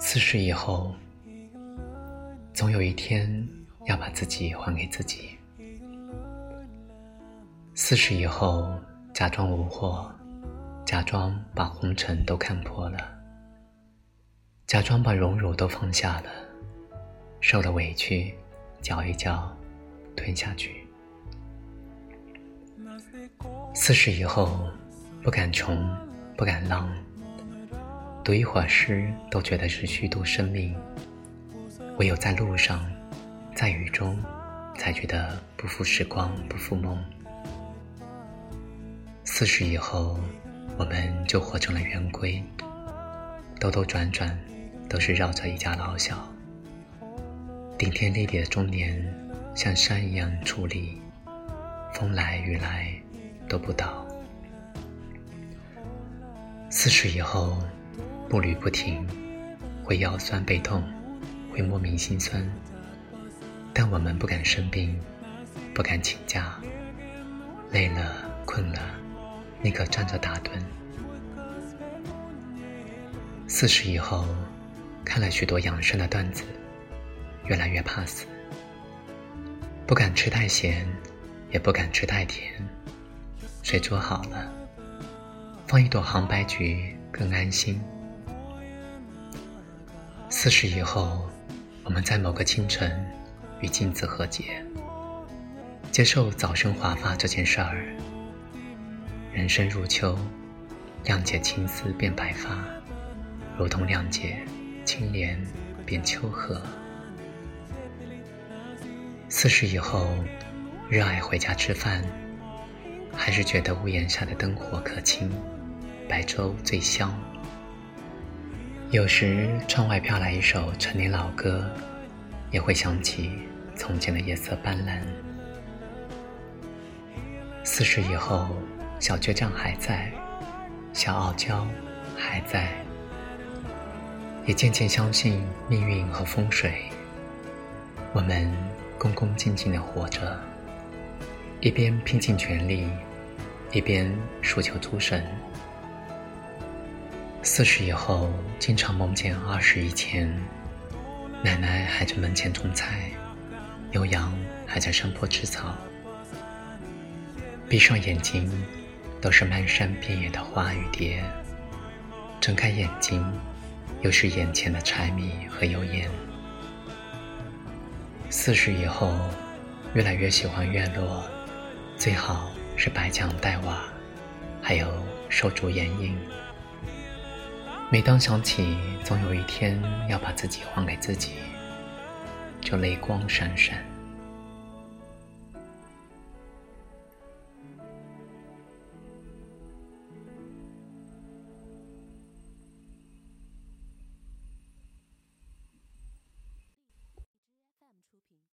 四十以后，总有一天要把自己还给自己。四十以后，假装无惑，假装把红尘都看破了，假装把荣辱都放下了，受了委屈，嚼一嚼，吞下去。四十以后，不敢穷，不敢浪，读一会儿诗都觉得是虚度生命。唯有在路上，在雨中，才觉得不负时光，不负梦。四十以后，我们就活成了圆规，兜兜转转，都是绕着一家老小。顶天立地的中年，像山一样矗立，风来雨来都不倒。四十以后，步履不停，会腰酸背痛，会莫名心酸，但我们不敢生病，不敢请假，累了困了。宁可站着打盹。四十以后，看了许多养生的段子，越来越怕死，不敢吃太咸，也不敢吃太甜。水煮好了，放一朵杭白菊更安心。四十以后，我们在某个清晨与镜子和解，接受早生华发这件事儿。人生如秋，谅解青丝变白发，如同谅解青莲变秋荷。四十以后，热爱回家吃饭，还是觉得屋檐下的灯火可亲，白粥最香。有时窗外飘来一首陈年老歌，也会想起从前的夜色斑斓。四十以后。小倔强还在，小傲娇还在，也渐渐相信命运和风水。我们恭恭敬敬的活着，一边拼尽全力，一边祈求诸神。四十以后，经常梦见二十以前，奶奶还在门前种菜，牛羊还在山坡吃草。闭上眼睛。都是漫山遍野的花与蝶。睁开眼睛，又是眼前的柴米和油盐。四十以后，越来越喜欢院落，最好是白墙黛瓦，还有手竹掩映。每当想起总有一天要把自己还给自己，就泪光闪闪。